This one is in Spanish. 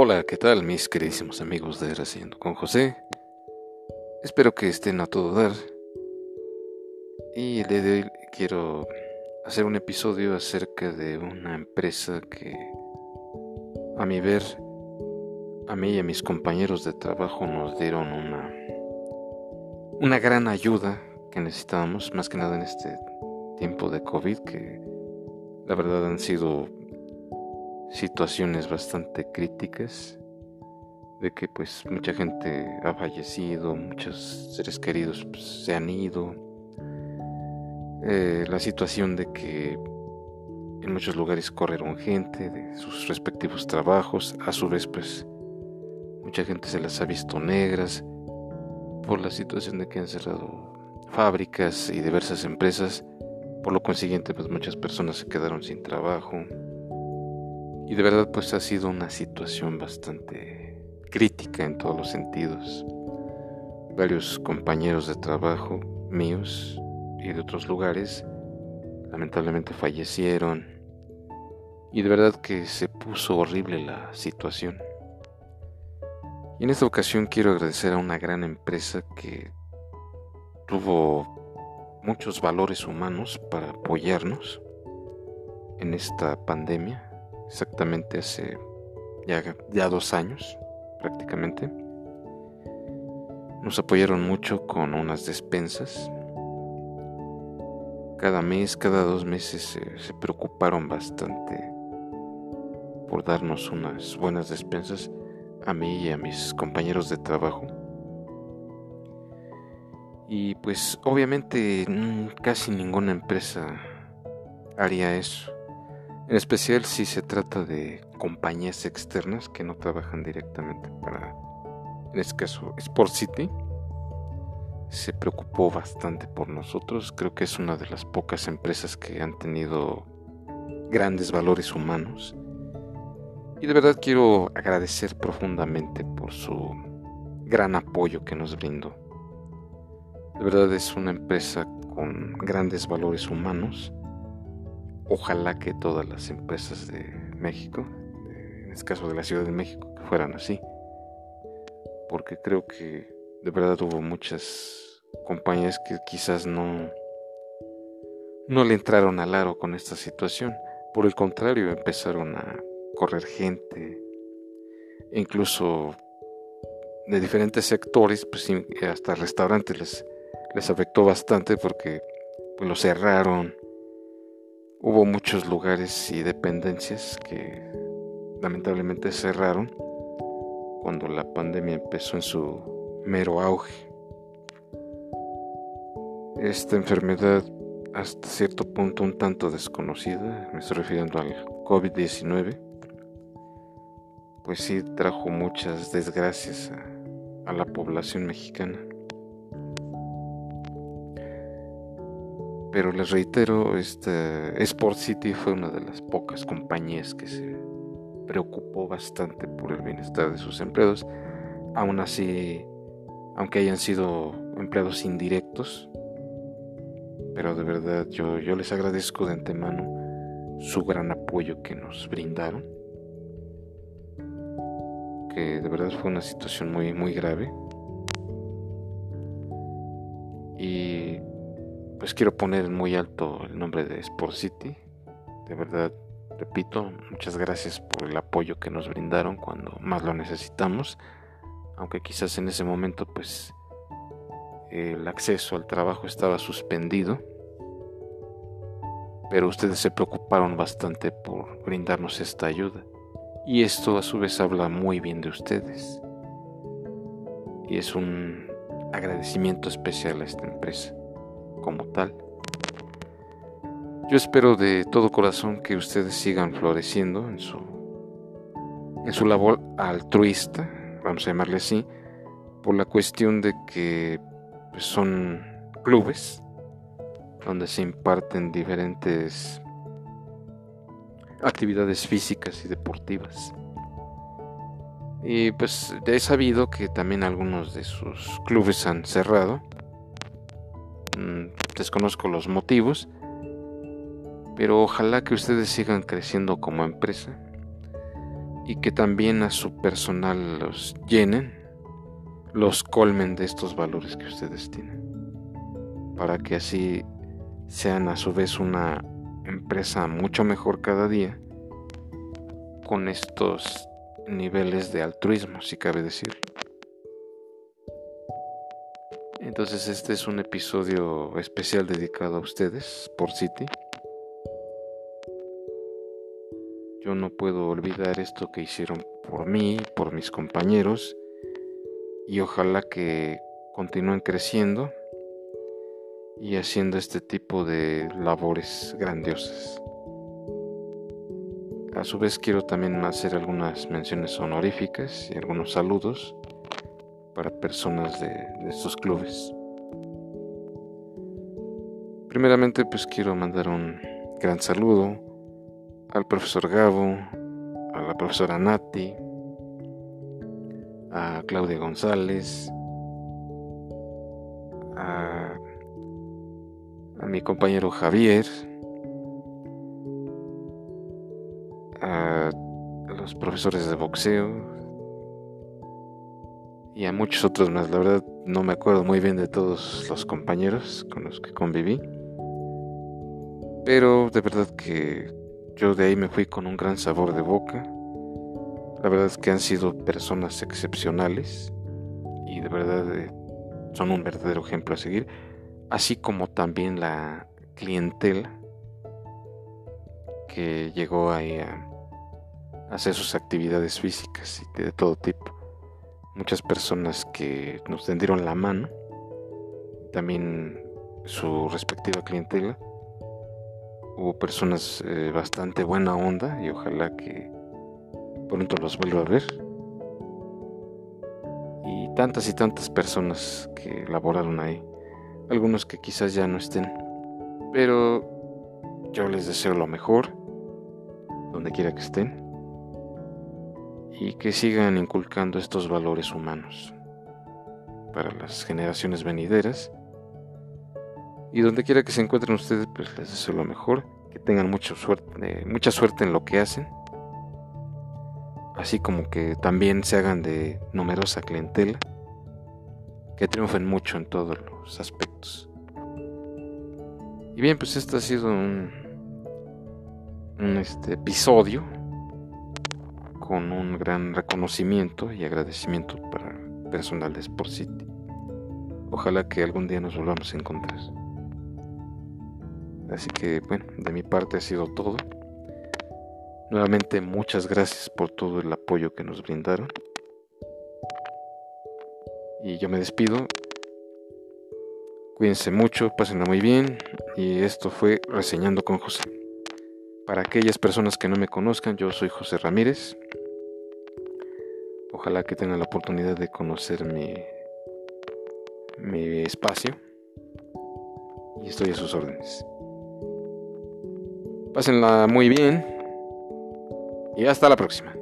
Hola, ¿qué tal mis queridísimos amigos de Haciendo con José? Espero que estén a todo dar. Y el día de hoy quiero hacer un episodio acerca de una empresa que, a mi ver, a mí y a mis compañeros de trabajo nos dieron una, una gran ayuda que necesitábamos, más que nada en este tiempo de COVID, que la verdad han sido situaciones bastante críticas de que pues mucha gente ha fallecido, muchos seres queridos pues, se han ido, eh, la situación de que en muchos lugares corrieron gente de sus respectivos trabajos, a su vez pues mucha gente se las ha visto negras por la situación de que han cerrado fábricas y diversas empresas, por lo consiguiente pues muchas personas se quedaron sin trabajo, y de verdad pues ha sido una situación bastante crítica en todos los sentidos. Varios compañeros de trabajo míos y de otros lugares lamentablemente fallecieron y de verdad que se puso horrible la situación. Y en esta ocasión quiero agradecer a una gran empresa que tuvo muchos valores humanos para apoyarnos en esta pandemia exactamente hace ya, dos años prácticamente. Nos apoyaron mucho con unas despensas. Cada mes, cada dos meses se, preocuparon bastante por darnos unas buenas despensas a mí y a mis compañeros de trabajo. Y pues obviamente casi ninguna empresa haría eso. En especial si se trata de compañías externas que no trabajan directamente para, en este caso, Sport City. Se preocupó bastante por nosotros. Creo que es una de las pocas empresas que han tenido grandes valores humanos. Y de verdad quiero agradecer profundamente por su gran apoyo que nos brindó. De verdad es una empresa con grandes valores humanos Ojalá que todas las empresas de México, en este caso de la Ciudad de México, que fueran así. Porque creo que de verdad hubo muchas compañías que quizás no, no le entraron al aro con esta situación. Por el contrario, empezaron a correr gente, incluso de diferentes sectores, pues hasta restaurantes les, les afectó bastante porque pues, lo cerraron Hubo muchos lugares y dependencias que lamentablemente cerraron cuando la pandemia empezó en su mero auge. Esta enfermedad hasta cierto punto un tanto desconocida, me estoy refiriendo al COVID-19, pues sí trajo muchas desgracias a, a la población mexicana. Pero les reitero, este Sport City fue una de las pocas compañías que se preocupó bastante por el bienestar de sus empleados. Aún así, aunque hayan sido empleados indirectos, pero de verdad yo, yo les agradezco de antemano su gran apoyo que nos brindaron. Que de verdad fue una situación muy, muy grave. Pues quiero poner muy alto el nombre de Sport City. De verdad, repito, muchas gracias por el apoyo que nos brindaron cuando más lo necesitamos. Aunque quizás en ese momento pues el acceso al trabajo estaba suspendido. Pero ustedes se preocuparon bastante por brindarnos esta ayuda. Y esto a su vez habla muy bien de ustedes. Y es un agradecimiento especial a esta empresa como tal. Yo espero de todo corazón que ustedes sigan floreciendo en su, en su labor altruista, vamos a llamarle así, por la cuestión de que pues, son clubes donde se imparten diferentes actividades físicas y deportivas. Y pues he sabido que también algunos de sus clubes han cerrado desconozco los motivos, pero ojalá que ustedes sigan creciendo como empresa y que también a su personal los llenen, los colmen de estos valores que ustedes tienen, para que así sean a su vez una empresa mucho mejor cada día con estos niveles de altruismo, si cabe decir. Entonces este es un episodio especial dedicado a ustedes por City. Yo no puedo olvidar esto que hicieron por mí, por mis compañeros, y ojalá que continúen creciendo y haciendo este tipo de labores grandiosas. A su vez quiero también hacer algunas menciones honoríficas y algunos saludos para personas de, estos clubes. Primeramente pues quiero mandar un gran saludo al profesor Gabo, a la profesora Nati, a Claudia González, a mi compañero Javier, a los profesores de boxeo, y a muchos otros más. La verdad no me acuerdo muy bien de todos los compañeros con los que conviví. Pero de verdad que yo de ahí me fui con un gran sabor de boca. La verdad es que han sido personas excepcionales y de verdad eh, son un verdadero ejemplo a seguir. Así como también la clientela que llegó ahí a hacer sus actividades físicas y de todo tipo muchas personas que nos tendieron la mano, también su respectiva clientela. Hubo personas eh, bastante buena onda y ojalá que pronto los vuelva a ver. Y tantas y tantas personas que laboraron ahí, algunos que quizás ya no estén, pero yo les deseo lo mejor, donde quiera que estén y que sigan inculcando estos valores humanos para las generaciones venideras. Y donde quiera que se encuentren ustedes, pues les deseo lo mejor, que tengan mucha suerte, mucha suerte en lo que hacen, así como que también se hagan de numerosa clientela, que triunfen mucho en todos los aspectos. Y bien, pues este ha sido un, un este, episodio con un gran reconocimiento y agradecimiento para el personal de Sport City. Ojalá que algún día nos volvamos a encontrar. Así que bueno, de mi parte ha sido todo. Nuevamente muchas gracias por todo el apoyo que nos brindaron. Y yo me despido. Cuídense mucho, pásenla muy bien. Y esto fue Reseñando con José. Para aquellas personas que no me conozcan, yo soy José Ramírez. Ojalá que tengan la oportunidad de conocer mi, mi espacio. Y estoy a sus órdenes. Pásenla muy bien. Y hasta la próxima.